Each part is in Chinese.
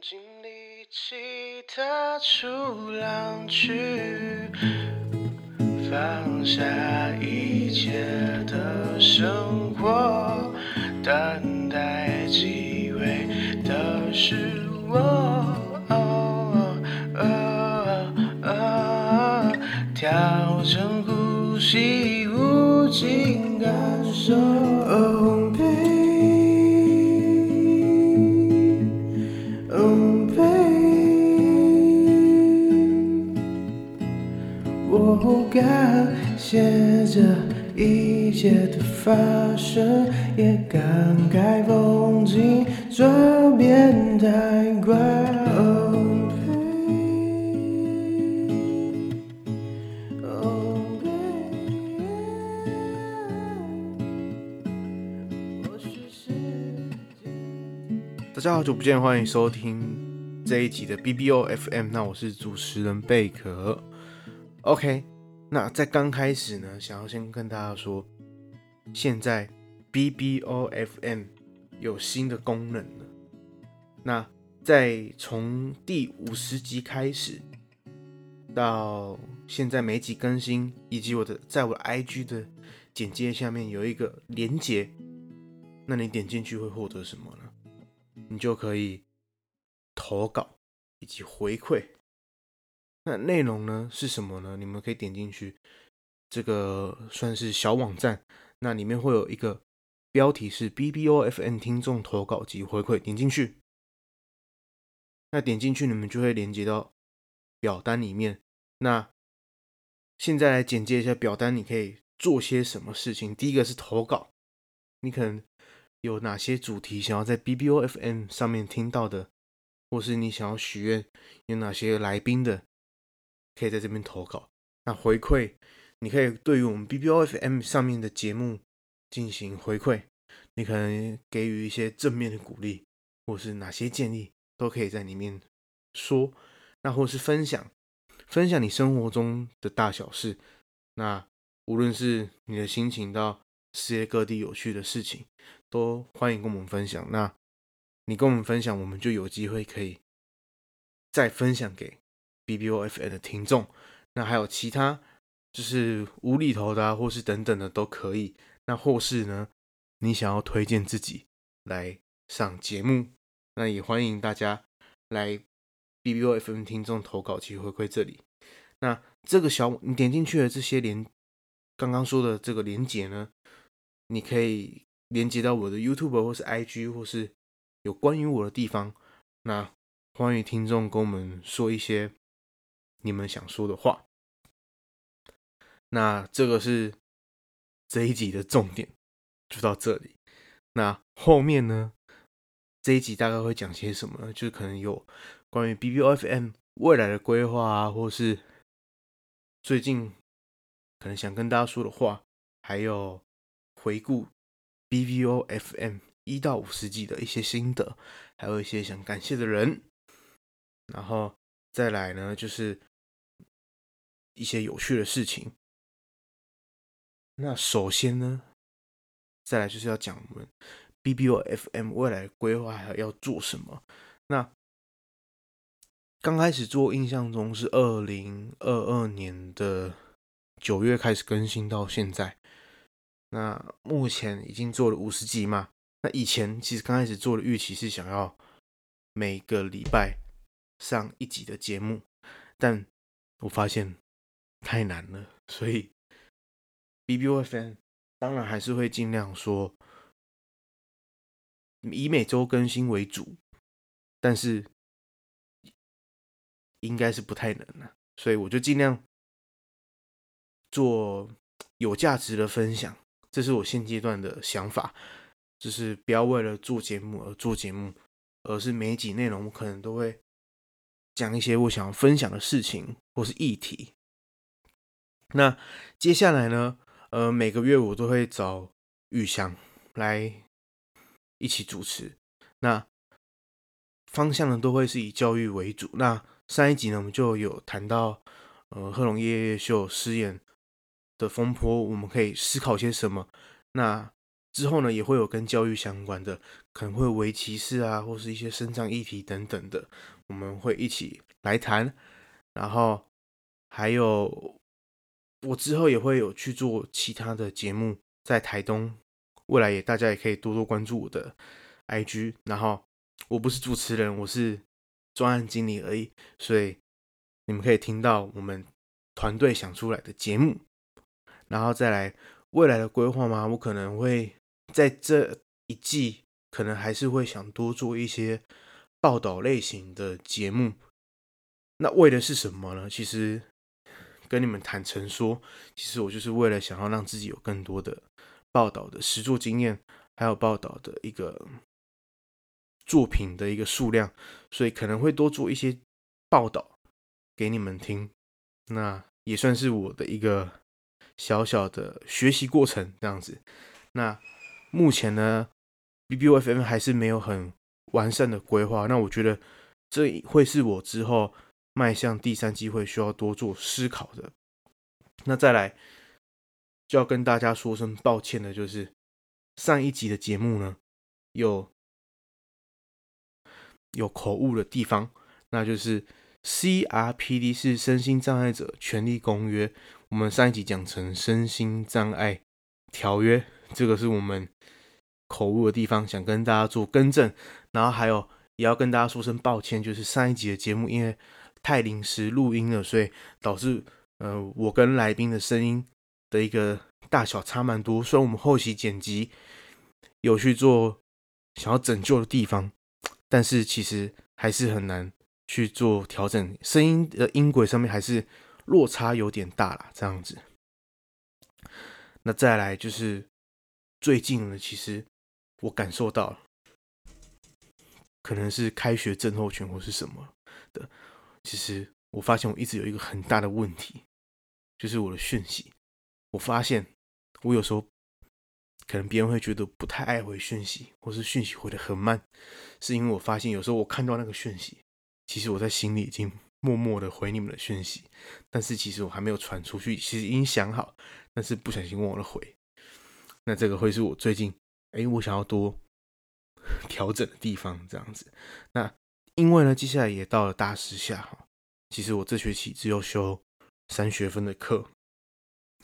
尽力气踏出浪去，放下一切的生活，等待机会的是我。调整呼吸，无尽感受。感谢这一切的发生，也感慨风景转变太快。Oh baby，Oh baby，大家好久不见，欢迎收听这一集的 BBO FM，那我是主持人贝壳，OK。那在刚开始呢，想要先跟大家说，现在 BBOFM 有新的功能了。那在从第五十集开始到现在每集更新，以及我的在我 IG 的简介下面有一个连结，那你点进去会获得什么呢？你就可以投稿以及回馈。那内容呢是什么呢？你们可以点进去，这个算是小网站。那里面会有一个标题是 BBOFM 听众投稿及回馈，点进去。那点进去，你们就会连接到表单里面。那现在来简介一下表单，你可以做些什么事情？第一个是投稿，你可能有哪些主题想要在 BBOFM 上面听到的，或是你想要许愿有哪些来宾的。可以在这边投稿。那回馈，你可以对于我们 BBOFM 上面的节目进行回馈。你可能给予一些正面的鼓励，或是哪些建议，都可以在里面说。那或是分享，分享你生活中的大小事。那无论是你的心情到世界各地有趣的事情，都欢迎跟我们分享。那你跟我们分享，我们就有机会可以再分享给。BBOFM 的听众，那还有其他就是无厘头的啊，或是等等的都可以。那或是呢，你想要推荐自己来上节目，那也欢迎大家来 BBOFM 听众投稿及回馈这里。那这个小你点进去的这些连刚刚说的这个连接呢，你可以连接到我的 YouTube 或是 IG 或是有关于我的地方。那欢迎听众跟我们说一些。你们想说的话，那这个是这一集的重点，就到这里。那后面呢？这一集大概会讲些什么呢？就是可能有关于 BBOFM 未来的规划啊，或是最近可能想跟大家说的话，还有回顾 BBOFM 一到五十集的一些心得，还有一些想感谢的人，然后再来呢，就是。一些有趣的事情。那首先呢，再来就是要讲我们 BBOFM 未来规划，还要做什么。那刚开始做，印象中是二零二二年的九月开始更新到现在。那目前已经做了五十集嘛。那以前其实刚开始做的预期是想要每个礼拜上一集的节目，但我发现。太难了，所以 BBOFN 当然还是会尽量说以每周更新为主，但是应该是不太能了，所以我就尽量做有价值的分享，这是我现阶段的想法，就是不要为了做节目而做节目，而是每一集内容我可能都会讲一些我想要分享的事情或是议题。那接下来呢？呃，每个月我都会找玉香来一起主持。那方向呢，都会是以教育为主。那上一集呢，我们就有谈到，呃，贺龙夜夜秀失言的风波，我们可以思考些什么？那之后呢，也会有跟教育相关的，可能会围棋士啊，或是一些生长议题等等的，我们会一起来谈。然后还有，我之后也会有去做其他的节目，在台东，未来也大家也可以多多关注我的 IG。然后我不是主持人，我是专案经理而已，所以你们可以听到我们团队想出来的节目。然后再来未来的规划嘛，我可能会。在这一季，可能还是会想多做一些报道类型的节目。那为的是什么呢？其实跟你们坦诚说，其实我就是为了想要让自己有更多的报道的实作经验，还有报道的一个作品的一个数量，所以可能会多做一些报道给你们听。那也算是我的一个小小的学习过程，这样子。那。目前呢，BBOFM 还是没有很完善的规划。那我觉得这会是我之后迈向第三机会需要多做思考的。那再来就要跟大家说声抱歉的，就是上一集的节目呢有有口误的地方，那就是 CRPD 是身心障碍者权利公约，我们上一集讲成身心障碍条约。这个是我们口误的地方，想跟大家做更正。然后还有也要跟大家说声抱歉，就是上一集的节目因为太临时录音了，所以导致呃我跟来宾的声音的一个大小差蛮多。虽然我们后期剪辑有去做想要拯救的地方，但是其实还是很难去做调整，声音的音轨上面还是落差有点大啦，这样子。那再来就是。最近呢，其实我感受到，可能是开学症候群或是什么的。其实我发现我一直有一个很大的问题，就是我的讯息。我发现我有时候可能别人会觉得不太爱回讯息，或是讯息回的很慢，是因为我发现有时候我看到那个讯息，其实我在心里已经默默的回你们的讯息，但是其实我还没有传出去，其实已经想好，但是不小心忘了回。那这个会是我最近，哎，我想要多 调整的地方，这样子。那因为呢，接下来也到了大四下哈，其实我这学期只有修三学分的课，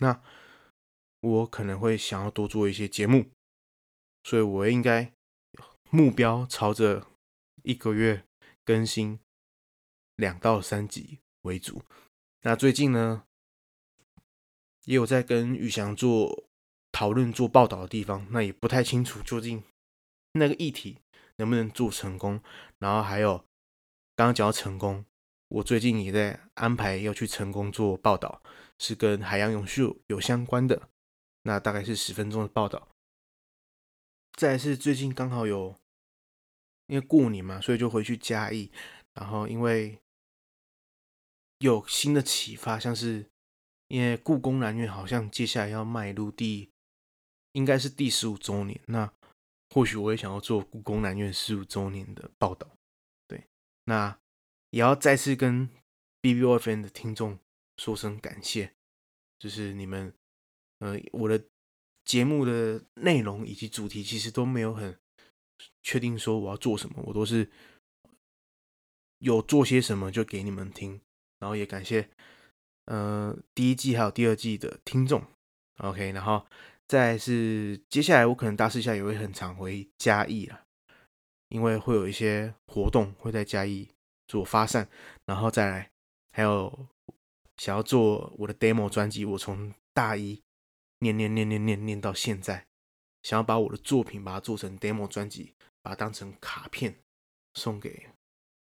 那我可能会想要多做一些节目，所以我应该目标朝着一个月更新两到三集为主。那最近呢，也有在跟宇翔做。讨论做报道的地方，那也不太清楚究竟那个议题能不能做成功。然后还有刚刚讲到成功，我最近也在安排要去成功做报道，是跟海洋永续有相关的，那大概是十分钟的报道。再是最近刚好有因为过年嘛，所以就回去嘉义，然后因为有新的启发，像是因为故宫南院好像接下来要迈入第。应该是第十五周年，那或许我也想要做故宫南院十五周年的报道，对，那也要再次跟 BBOFN 的听众说声感谢，就是你们，呃，我的节目的内容以及主题其实都没有很确定说我要做什么，我都是有做些什么就给你们听，然后也感谢，呃，第一季还有第二季的听众，OK，然后。再是接下来，我可能大四下也会很常回嘉义了，因为会有一些活动会在嘉义做发散，然后再来还有想要做我的 demo 专辑，我从大一念念念念念念到现在，想要把我的作品把它做成 demo 专辑，把它当成卡片送给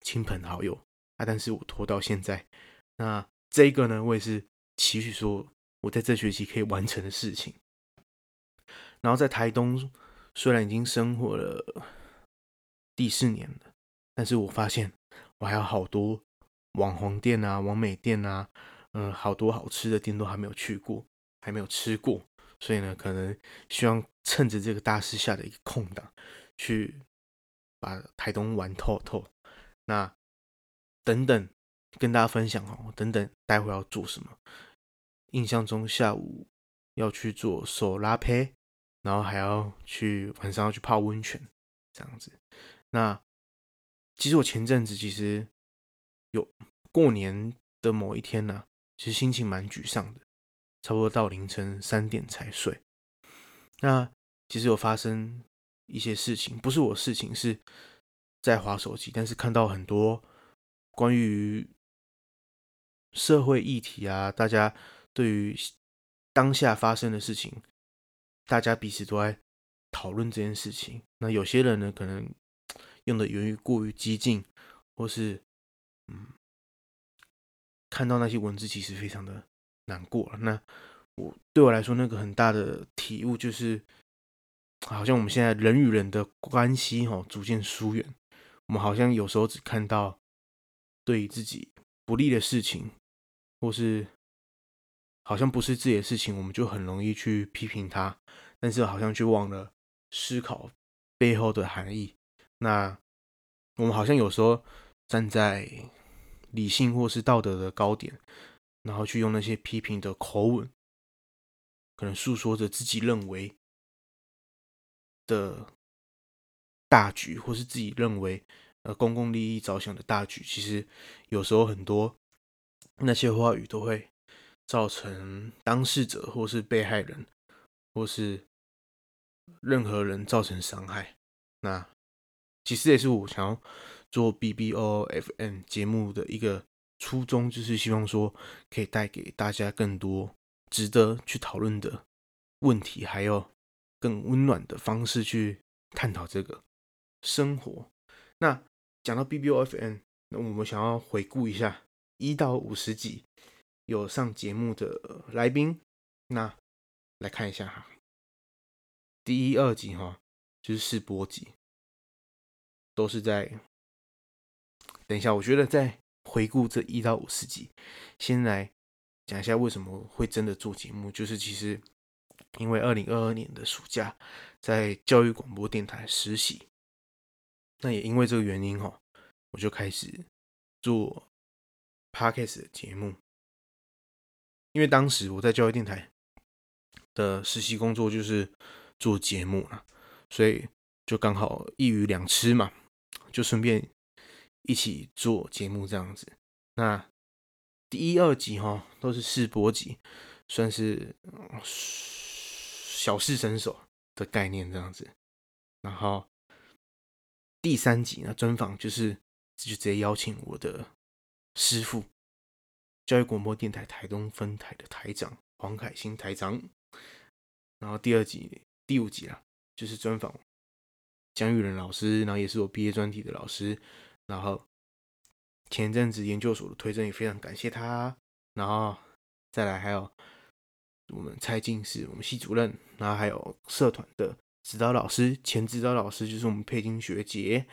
亲朋好友啊，但是我拖到现在，那这个呢，我也是期许说我在这学期可以完成的事情。然后在台东，虽然已经生活了第四年了，但是我发现我还有好多网红店啊、网美店啊，嗯，好多好吃的店都还没有去过，还没有吃过，所以呢，可能希望趁着这个大四下的一个空档，去把台东玩透透。那等等跟大家分享哦，等等待会要做什么？印象中下午要去做手拉胚。然后还要去晚上要去泡温泉这样子。那其实我前阵子其实有过年的某一天呢、其实心情蛮沮丧的，差不多到凌晨三点才睡。那其实有发生一些事情，不是我事情，是在滑手机，但是看到很多关于社会议题啊，大家对于当下发生的事情，大家彼此都在讨论这件事情。那有些人呢，可能 用的言语过于激进，或是嗯，看到那些文字其实非常的难过。那我对我来说，那个很大的体悟就是，好像我们现在人与人的关系哈，逐渐疏远。我们好像有时候只看到对于自己不利的事情，或是好像不是自己的事情，我们就很容易去批评他，但是好像却忘了思考背后的含义。那我们好像有时候站在理性或是道德的高点，然后去用那些批评的口吻。可能诉说着自己认为的大局，或是自己认为呃公共利益着想的大局，其实有时候很多那些话语都会造成当事者或是被害人，或是任何人造成伤害。那其实也是我想要做 BBOFM 节目的一个初衷，就是希望说可以带给大家更多。值得去讨论的问题，还有更温暖的方式去探讨这个生活。那讲到 BBOFM，那我们想要回顾一下一到五十集有上节目的来宾。那来看一下哈，第一、二集哈就是试播集，都是在。等一下，我觉得在回顾这一到五十集，先来。讲一下为什么会真的做节目，就是其实因为二零二二年的暑假在教育广播电台实习，那也因为这个原因哈，我就开始做 Podcast 的节目。因为当时我在教育电台的实习工作就是做节目了，所以就刚好一鱼两吃嘛，就顺便一起做节目这样子。那第一、二集哈都是试播集，算是小试身手的概念这样子。然后第三集呢，专访就是就直接邀请我的师傅，教育广播电台台东分台的台长黄凯兴台长。然后第二集、第五集啦，就是专访江玉仁老师，然后也是我毕业专题的老师。然后。前阵子研究所的推甄也非常感谢他，然后再来还有我们蔡进是我们系主任，然后还有社团的指导老师，前指导老师就是我们佩金学姐，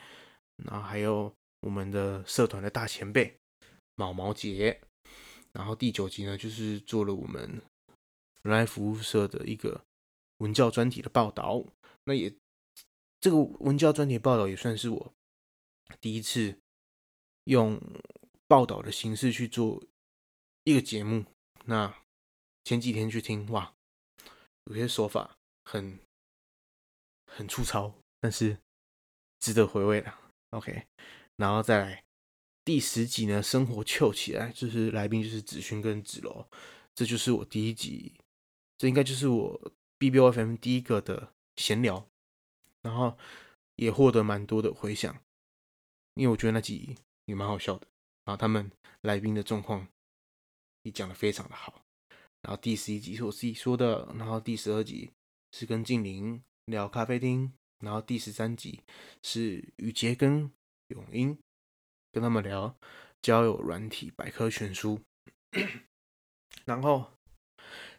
然后还有我们的社团的大前辈毛毛姐，然后第九集呢就是做了我们仁爱服务社的一个文教专题的报道，那也这个文教专题报道也算是我第一次。用报道的形式去做一个节目，那前几天去听哇，有些说法很很粗糙，但是值得回味的。OK，然后再来第十集呢，生活秀起来，就是来宾就是子勋跟子柔，这就是我第一集，这应该就是我 BBOFM 第一个的闲聊，然后也获得蛮多的回响，因为我觉得那集。也蛮好笑的，然后他们来宾的状况也讲的非常的好。然后第十一集是我自己说的，然后第十二集是跟静玲聊咖啡厅，然后第十三集是雨杰跟永英跟他们聊交友软体百科全书。然后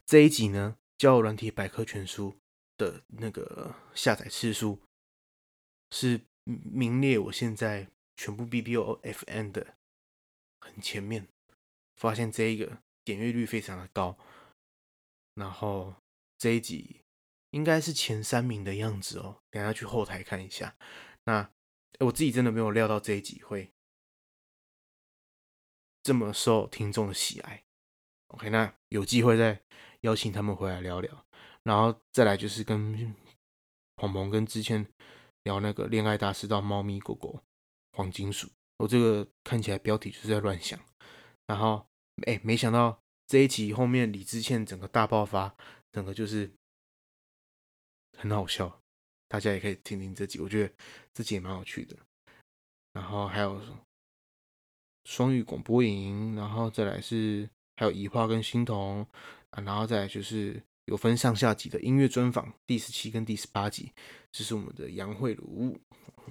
这一集呢，交友软体百科全书的那个下载次数是名列我现在。全部 B B O F N 的很前面，发现这一个点阅率非常的高，然后这一集应该是前三名的样子哦。等下去后台看一下。那我自己真的没有料到这一集会这么受听众的喜爱。OK，那有机会再邀请他们回来聊聊，然后再来就是跟鹏鹏跟之前聊那个恋爱大师到猫咪狗狗黄金鼠，我这个看起来标题就是在乱想。然后哎，没想到这一集后面李智倩整个大爆发，整个就是很好笑，大家也可以听听这集，我觉得这集也蛮有趣的。然后还有双语广播营，然后再来是还有移花跟欣彤啊，然后再来就是有分上下集的音乐专访，第十七跟第十八集，这是我们的杨慧茹，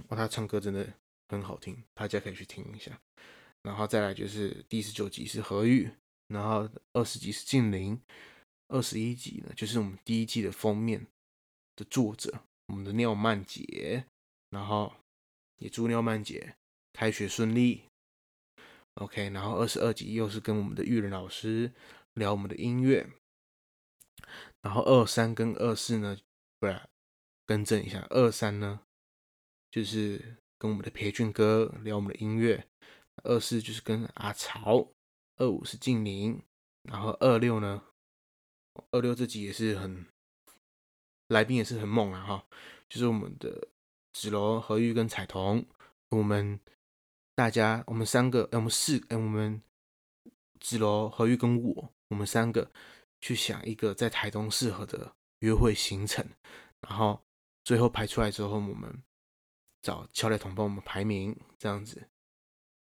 哇，她唱歌真的很好听，大家可以去听一下。然后再来就是第十九集是何玉，然后二十集是静玲，二十一集呢就是我们第一季的封面的作者，我们的廖曼杰，然后。也祝廖曼姐开学顺利。OK，然后二十二集又是跟我们的育人老师聊我们的音乐。然后二三跟二四呢，不然更正一下，二三呢就是跟我们的培俊哥聊我们的音乐。二四就是跟阿曹，二五是静宁，然后二六呢，二六这集也是很来宾也是很猛啊哈，就是我们的。子柔、何玉跟彩彤，我们大家，我们三个，我们四，哎，我们子柔、何玉跟我，我们三个去想一个在台东适合的约会行程，然后最后排出来之后，我们找乔磊彤帮我们排名，这样子。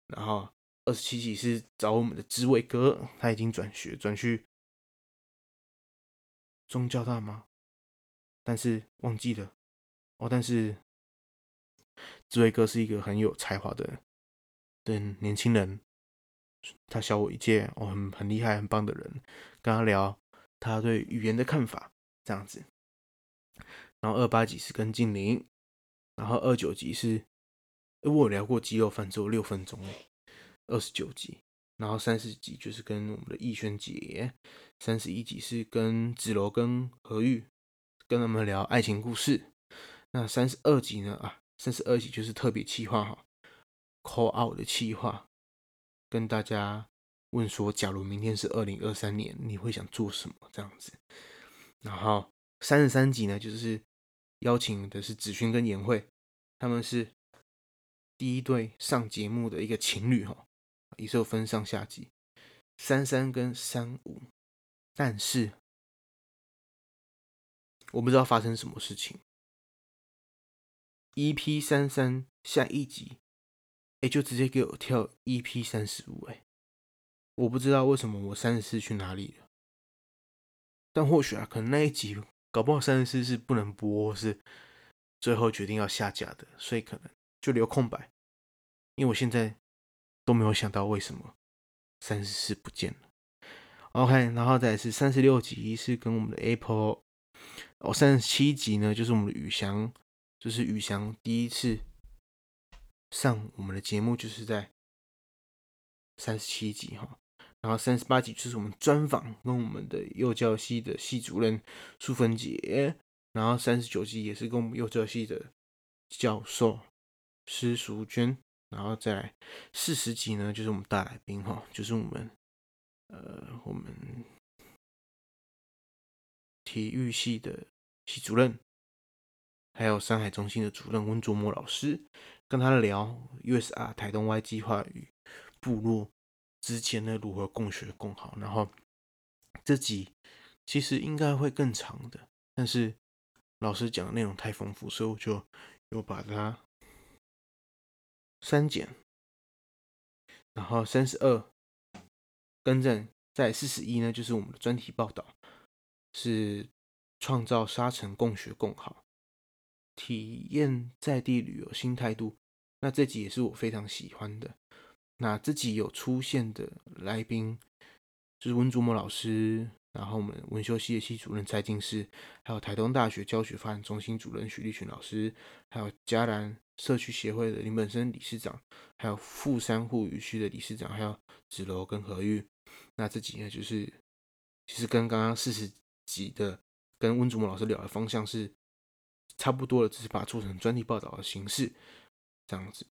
然后二十七集是找我们的知伟哥，他已经转学转去中教大吗？但是忘记了哦，但是。志伟哥是一个很有才华的人的年轻人，他小我一届，哦，很很厉害、很棒的人。跟他聊他对语言的看法，这样子。然后二八集是跟静玲，然后二九集是，因为我聊过鸡肉饭，只有六分钟，二十九集。然后三十集就是跟我们的逸轩姐，三十一集是跟子柔跟何玉，跟他们聊爱情故事。那三十二集呢？啊。三十二集就是特别企划哈，call out 的企划，跟大家问说，假如明天是二零二三年，你会想做什么？这样子。然后三十三集呢，就是邀请的是子勋跟颜慧，他们是第一对上节目的一个情侣哈，也是有分上下集，三三跟三五，但是我不知道发生什么事情。EP 三三下一集，就直接给我跳 EP 三十五，哎，我不知道为什么我三十四去哪里了，但或许啊，可能那一集搞不好三十四是不能播，是最后决定要下架的，所以可能就留空白，因为我现在都没有想到为什么三十四不见了。OK，然后再是三十六集是跟我们的 Apple，哦，三十七集呢就是我们的宇翔。就是宇翔第一次上我们的节目，就是在三十七集哈，然后三十八集就是我们专访跟我们的幼教系的系主任淑芬姐，然后三十九集也是跟我们幼教系的教授施淑娟，然后再来四十集呢，就是我们大来宾哈，就是我们呃我们体育系的系主任。还有山海中心的主任温卓模老师，跟他聊 USR 台东 Y 计划与部落之间呢如何共学共好。然后这集其实应该会更长的，但是老师讲的内容太丰富，所以我就又把它删减。然后三十二更正，在四十一呢，就是我们的专题报道，是创造沙城共学共好。体验在地旅游新态度，那这集也是我非常喜欢的。那这集有出现的来宾就是温竹模老师，然后我们文修系的系主任蔡进士，还有台东大学教学发展中心主任许立群老师，还有嘉兰社区协会的林本生理事长，还有富山护渔区的理事长，还有子柔跟何玉。那这集呢，就是其实跟刚刚四十集的跟温竹模老师聊的方向是。差不多了，只是把它做成专题报道的形式，这样子。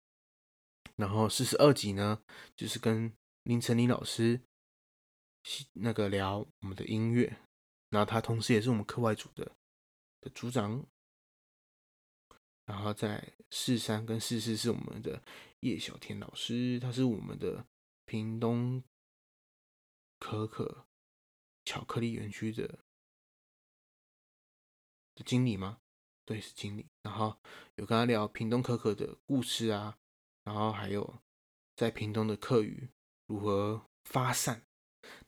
然后四十二集呢，就是跟林晨林老师那个聊我们的音乐，然后他同时也是我们课外组的的组长。然后在四三跟四四是我们的叶小天老师，他是我们的屏东可可巧克力园区的的经理吗？对，是经理。然后有跟他聊屏东可可的故事啊，然后还有在屏东的课语如何发散，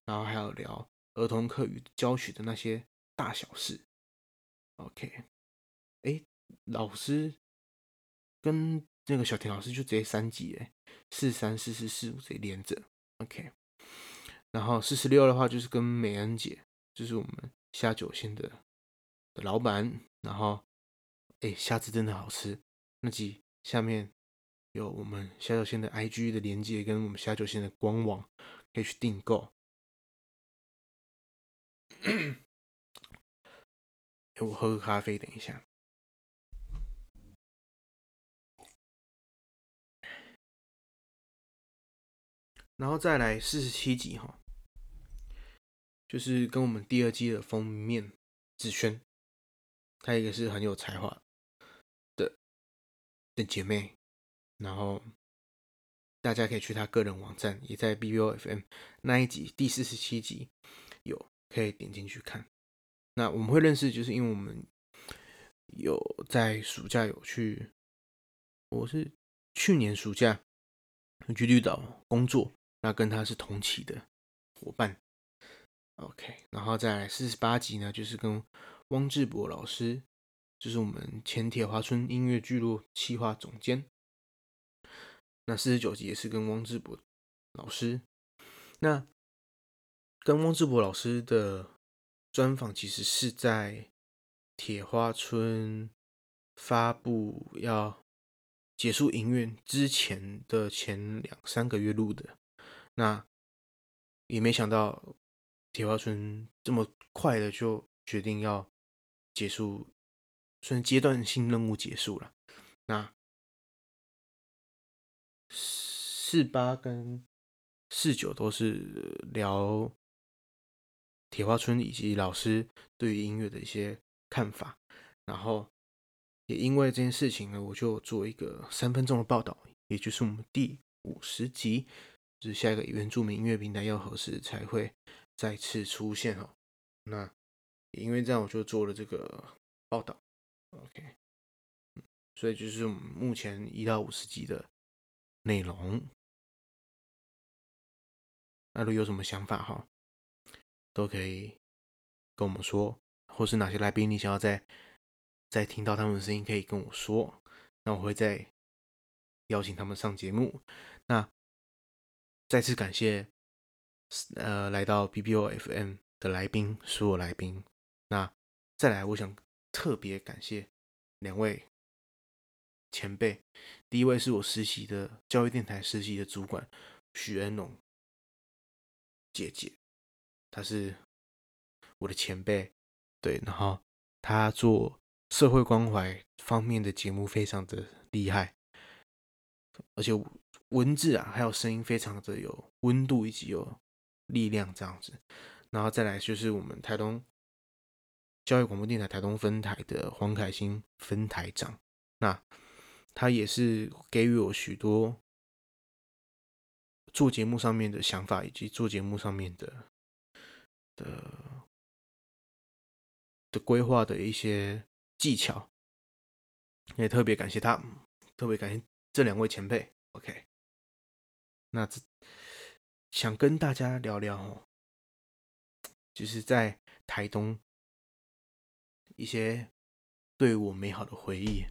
然后还有聊儿童课语教学的那些大小事。OK，哎，老师跟那个小田老师就直接三级哎，四三四四四五直接连着。OK，然后四十六的话就是跟美恩姐，就是我们下酒线的的老板，然后哎虾子真的好吃，那集下面有我们虾酒线的 IG 的连接跟我们虾酒线的官网可以去订购。我喝个咖啡，等一下。然后再来四十七集哈，就是跟我们第二季的封面子轩，她一个是很有才华的姐妹，然后大家可以去他个人网站，也在 BBOFM 那一集第四十七集有可以点进去看。那我们会认识，就是因为我们有在暑假有去，我是去年暑假去绿岛工作，那跟他是同期的伙伴。OK，然后再来四十八集呢，就是跟汪志博老师，就是我们前铁花村音乐聚落企划总监。那四十九集也是跟汪志博老师，那跟汪志博老师的。专访其实是在铁花村发布要结束营运之前的前两三个月录的，那也没想到铁花村这么快的就决定要结束，算阶段性任务结束了。那四八跟四九都是聊。铁花村以及老师对于音乐的一些看法，然后也因为这件事情呢，我就做一个三分钟的报道，也就是我们第五十集，就是下一个原住民音乐平台要何时才会再次出现哦。那也因为这样，我就做了这个报道。OK，所以就是我们目前一到五十集的内容。那如果有什么想法哈？都可以跟我们说，或是哪些来宾你想要再再听到他们的声音，可以跟我说，那我会再邀请他们上节目。那再次感谢呃来到 BBO FM 的来宾，所有来宾。那再来，我想特别感谢两位前辈，第一位是我实习的教育电台实习的主管许恩龙姐姐。他是我的前辈，对，然后他做社会关怀方面的节目非常的厉害，而且文字啊还有声音非常的有温度以及有力量这样子。然后再来就是我们台东教育广播电台台东分台的黄凯欣分台长，那他也是给予我许多做节目上面的想法以及做节目上面的。的的规划的一些技巧，也特别感谢他，特别感谢这两位前辈。OK，那这想跟大家聊聊哦，就是在台东一些对我美好的回忆，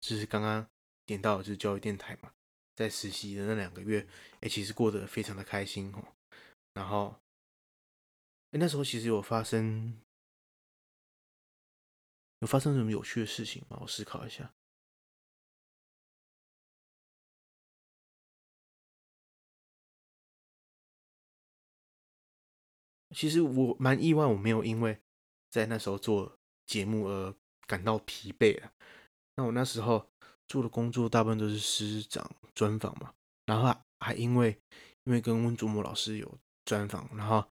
就是刚刚点到的就是教育电台嘛，在实习的那两个月，哎，其实过得非常的开心哦，然后。哎，那时候其实有发生，有发生什么有趣的事情吗？我思考一下。其实我蛮意外，我没有因为在那时候做节目而感到疲惫啊。那我那时候做的工作大部分都是师长专访嘛，然后还因为因为跟温祖模老师有专访，然后。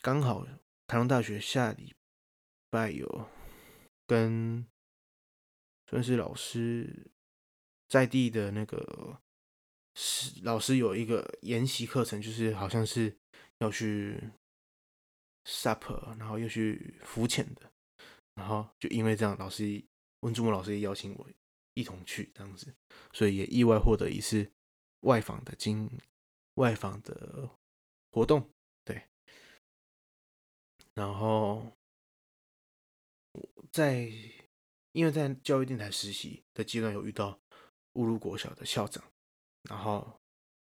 刚好台东大学下礼拜有跟算是老师在地的那个是老师有一个研习课程，就是好像是要去 supper，然后又去浮潜的，然后就因为这样，老师温珠墨老师也邀请我一同去这样子，所以也意外获得一次外访的经外访的活动，对，然后在。因为在教育电台实习的阶段有遇到乌鲁国小的校长，然后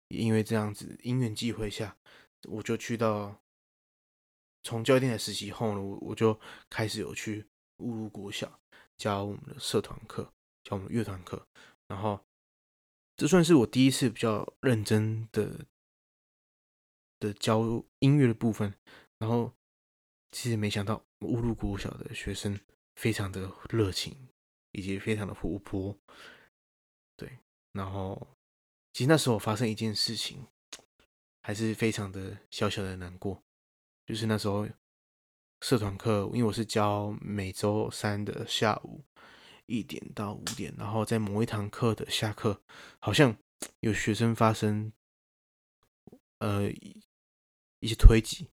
也因为这样子因缘际会下，我就去到从教育电台实习后呢，我我就开始有去乌鲁国小教我们的社团课，教我们乐团课，然后这算是我第一次比较认真的的教音乐的部分，然后其实没想到乌鲁国小的学生。非常的热情，以及非常的活泼，对。然后，其实那时候发生一件事情，还是非常的小小的难过。就是那时候社团课，因为我是教每周三的下午一点到五点，然后在某一堂课的下课，好像 有学生发生呃一些推挤，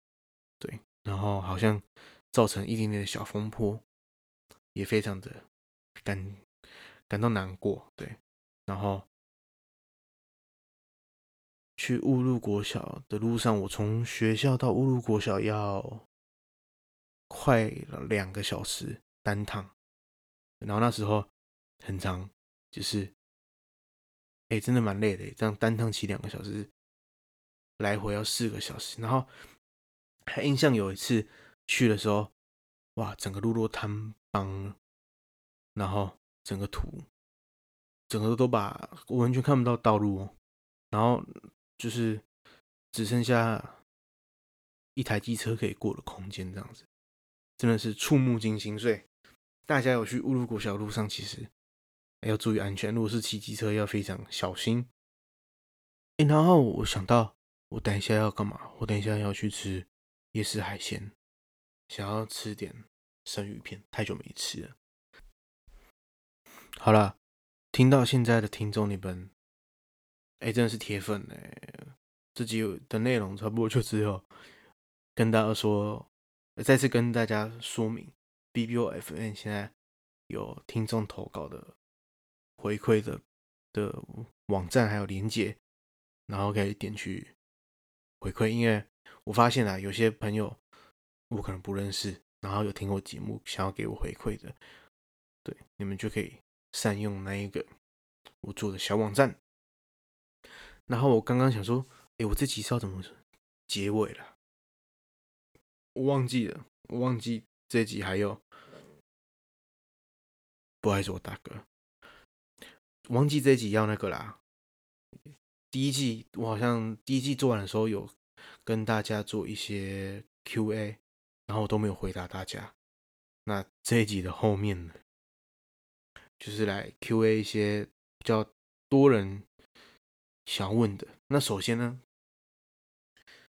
对，然后好像造成一点点的小风波。也非常的感感到难过，对，然后去乌鲁国小的路上，我从学校到乌鲁国小要快两个小时单趟，然后那时候很长，就是哎，真的蛮累的，这样单趟骑两个小时，来回要四个小时，然后还印象有一次去的时候，哇，整个路都瘫。帮，然后整个土，整个都把完全看不到道路，然后就是只剩下一台机车可以过的空间，这样子，真的是触目惊心。所以大家有去乌鲁国小路上，其实要注意安全。如果是骑机车，要非常小心。哎，然后我想到，我等一下要干嘛？我等一下要去吃夜市海鲜，想要吃点。生鱼片太久没吃了。好了，听到现在的听众，你们哎，真的是铁粉哎！这集的内容差不多就只有跟大家说，再次跟大家说明，BBOFN 现在有听众投稿的回馈的的网站还有连结，然后可以点去回馈。因为我发现啊，有些朋友我可能不认识。然后有听过节目，想要给我回馈的，对，你们就可以善用那一个我做的小网站。然后我刚刚想说，哎，我这集是要怎么结尾了？我忘记了，我忘记这集还有，不好意思，我大哥，忘记这集要那个啦。第一季我好像第一季做完的时候，有跟大家做一些 Q&A。然后都没有回答大家。那这一集的后面呢，就是来 Q&A 一些比较多人想问的。那首先呢，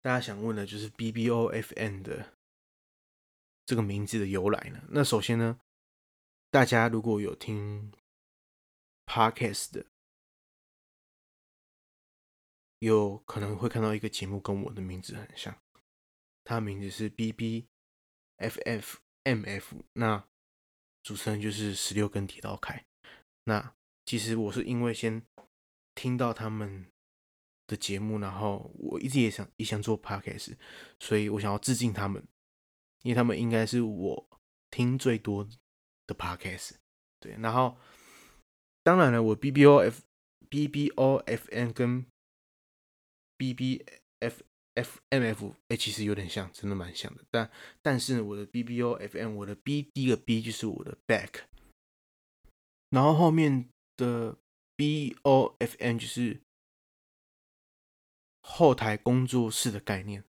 大家想问的就是 BBOFM 的这个名字的由来呢。那首先呢，大家如果有听 Podcast 的，有可能会看到一个节目跟我的名字很像，它名字是 BB。F F M F，那主持人就是十六根铁道凯。那其实我是因为先听到他们的节目，然后我一直也想也想做 Podcast，所以我想要致敬他们，因为他们应该是我听最多的 Podcast。对，然后当然了，我 bbof bbofn 跟 B B F。F M F，哎、欸，其实有点像，真的蛮像的。但但是我的 B B O F M，我的 B 第一个 B 就是我的 back，然后后面的 B O F M 就是后台工作室的概念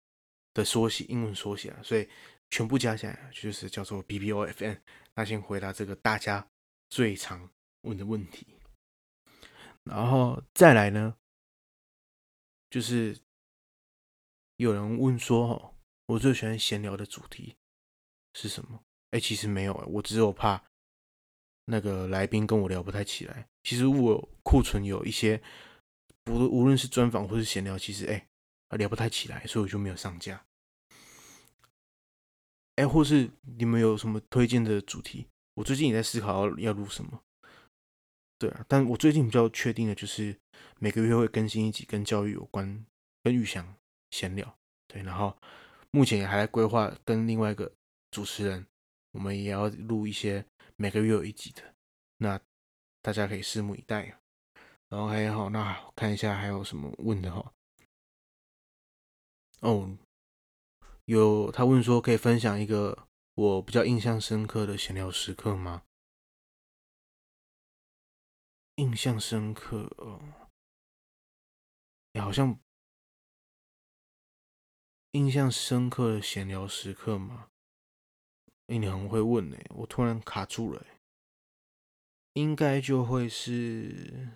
的缩写，英文缩写啊，所以全部加起来就是叫做 BBOFN。那先回答这个大家最常问的问题，然后再来呢，就是。有人问说：“哦，我最喜欢闲聊的主题是什么？”哎，其实没有，我只有怕那个来宾跟我聊不太起来。其实我库存有一些，不无论是专访或是闲聊，其实哎、聊不太起来，所以我就没有上架。哎、或是你们有什么推荐的主题？我最近也在思考要要录什么。对啊，但我最近比较确定的就是每个月会更新一集跟教育有关、跟玉祥闲聊。对，然后目前也还在规划跟另外一个主持人，我们也要录一些每个月有一集的，那大家可以拭目以待。然后还好，那看一下还有什么问的哈。哦，有他问说可以分享一个我比较印象深刻的闲聊时刻吗？印象深刻哦，好像印象深刻的闲聊时刻吗？哎，你很会问呢，我突然卡住了。应该就会是，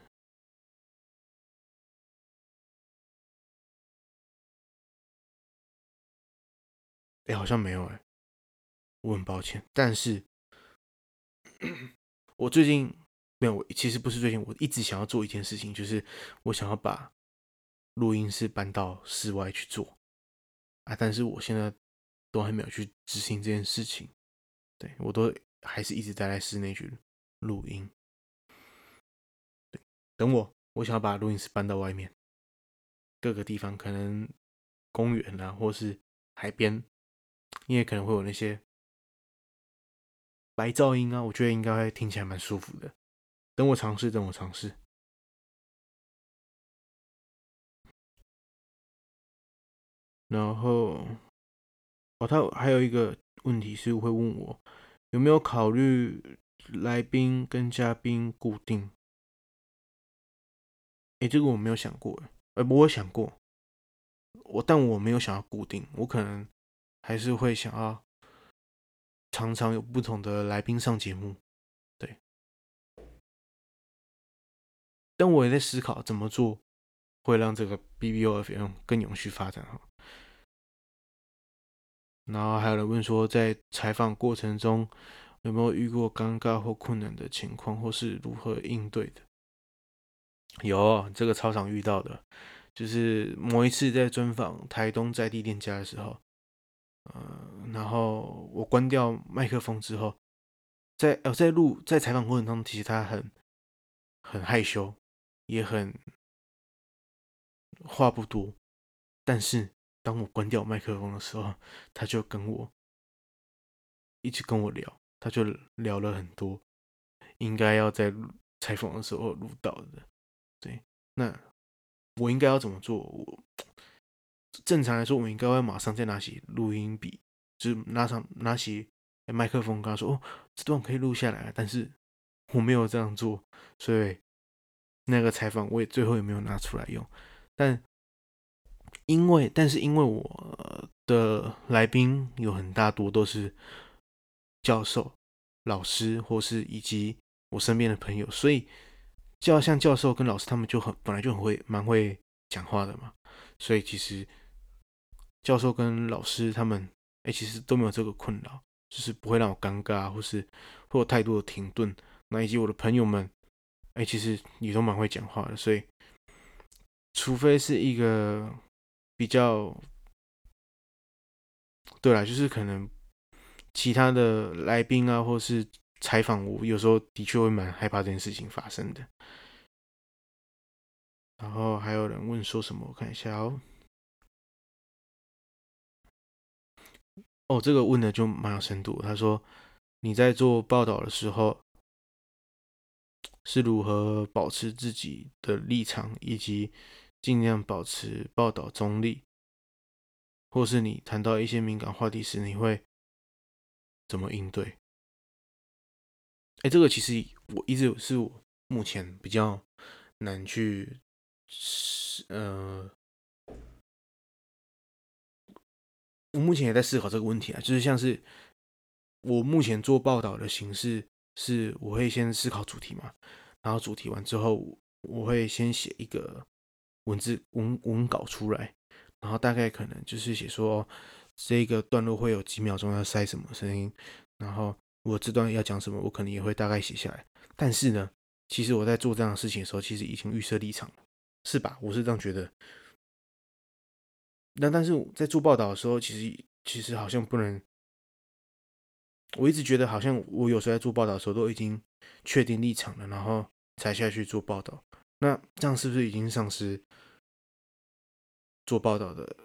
哎，好像没有哎，我很抱歉，但是我最近。没有，我其实不是最近，我一直想要做一件事情，就是我想要把录音室搬到室外去做啊，但是我现在都还没有去执行这件事情，对，我都还是一直待在室内去录音。等我，我想要把录音室搬到外面，各个地方，可能公园啊，或是海边，因为可能会有那些白噪音啊，我觉得应该会听起来蛮舒服的。等我尝试，等我尝试。然后，哦，他还有一个问题是会问我有没有考虑来宾跟嘉宾固定？哎，这个我没有想过，哎，不过我想过，我但我没有想要固定，我可能还是会想要常常有不同的来宾上节目。对但我也在思考怎么做会让这个 BBOFM 更永续发展哈。然后还有人问说，在采访过程中有没有遇过尴尬或困难的情况，或是如何应对的？有，这个超常遇到的，就是某一次在专访台东在地店家的时候，呃，然后我关掉麦克风之后，在呃在录在采访过程当中，其实他很很害羞。也很话不多，但是当我关掉麦克风的时候，他就跟我一直跟我聊，他就聊了很多，应该要在采访的时候录到的。对，那我应该要怎么做？我正常来说，我应该会马上再拿起录音笔，就是拿上拿起麦克风，跟他说：“哦，这段可以录下来。”但是我没有这样做，所以。那个采访我也最后也没有拿出来用，但因为但是因为我的来宾有很大多都是教授、老师或是以及我身边的朋友，所以就像教授跟老师他们就很本来就很会蛮会讲话的嘛，所以其实教授跟老师他们哎、其实都没有这个困扰，就是不会让我尴尬或是会有太多的停顿，那以及我的朋友们。哎，其实你都蛮会讲话的，所以除非是一个比较，对啦，就是可能其他的来宾啊，或是采访我，有时候的确会蛮害怕这件事情发生的。然后还有人问说什么？我看一下哦。哦，这个问的就蛮有深度。他说你在做报道的时候。是如何保持自己的立场，以及尽量保持报道中立，或是你谈到一些敏感话题时，你会怎么应对？哎，这个其实我一直是我目前比较难去，呃，我目前也在思考这个问题啊，就是像是我目前做报道的形式。是，我会先思考主题嘛，然后主题完之后，我会先写一个文字文文稿出来，然后大概可能就是写说这个段落会有几秒钟要塞什么声音，然后我这段要讲什么，我可能也会大概写下来。但是呢，其实我在做这样的事情的时候，其实已经预设立场了，是吧？我是这样觉得。那但是在做报道的时候，其实其实好像不能。我一直觉得好像我有时候在做报道的时候，都已经确定立场了，然后才下去做报道。那这样是不是已经丧失做报道的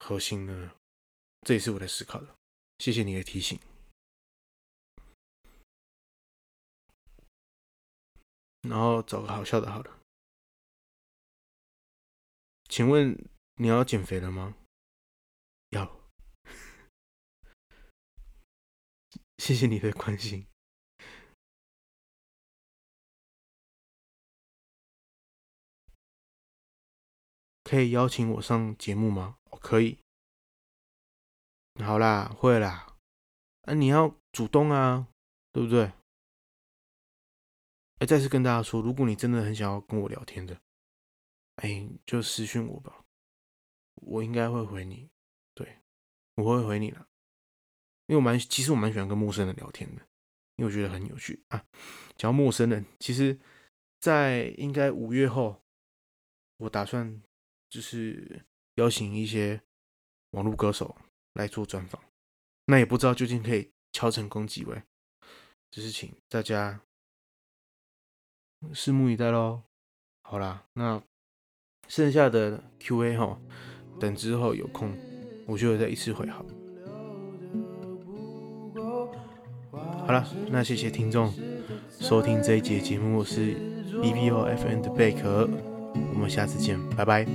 核心呢？这也是我的思考了。谢谢你的提醒。然后找个好笑的，好了。请问你要减肥了吗？要。谢谢你的关心。可以邀请我上节目吗？哦，可以。好啦，会啦。啊，你要主动啊，对不对？哎，再次跟大家说，如果你真的很想要跟我聊天的，哎，就私讯我吧，我应该会回你。对，我会回你的，因为我蛮，其实我蛮喜欢跟陌生人聊天的，因为我觉得很有趣啊。讲到陌生人，其实，在应该五月后，我打算就是邀请一些网络歌手来做专访，那也不知道究竟可以敲成功几位，只是请大家。拭目以待喽。好啦，那剩下的 Q&A 哈，等之后有空，我就会再一次回好。好了，那谢谢听众收听这一节节目，我是 B B O F N 的贝壳，我们下次见，拜拜。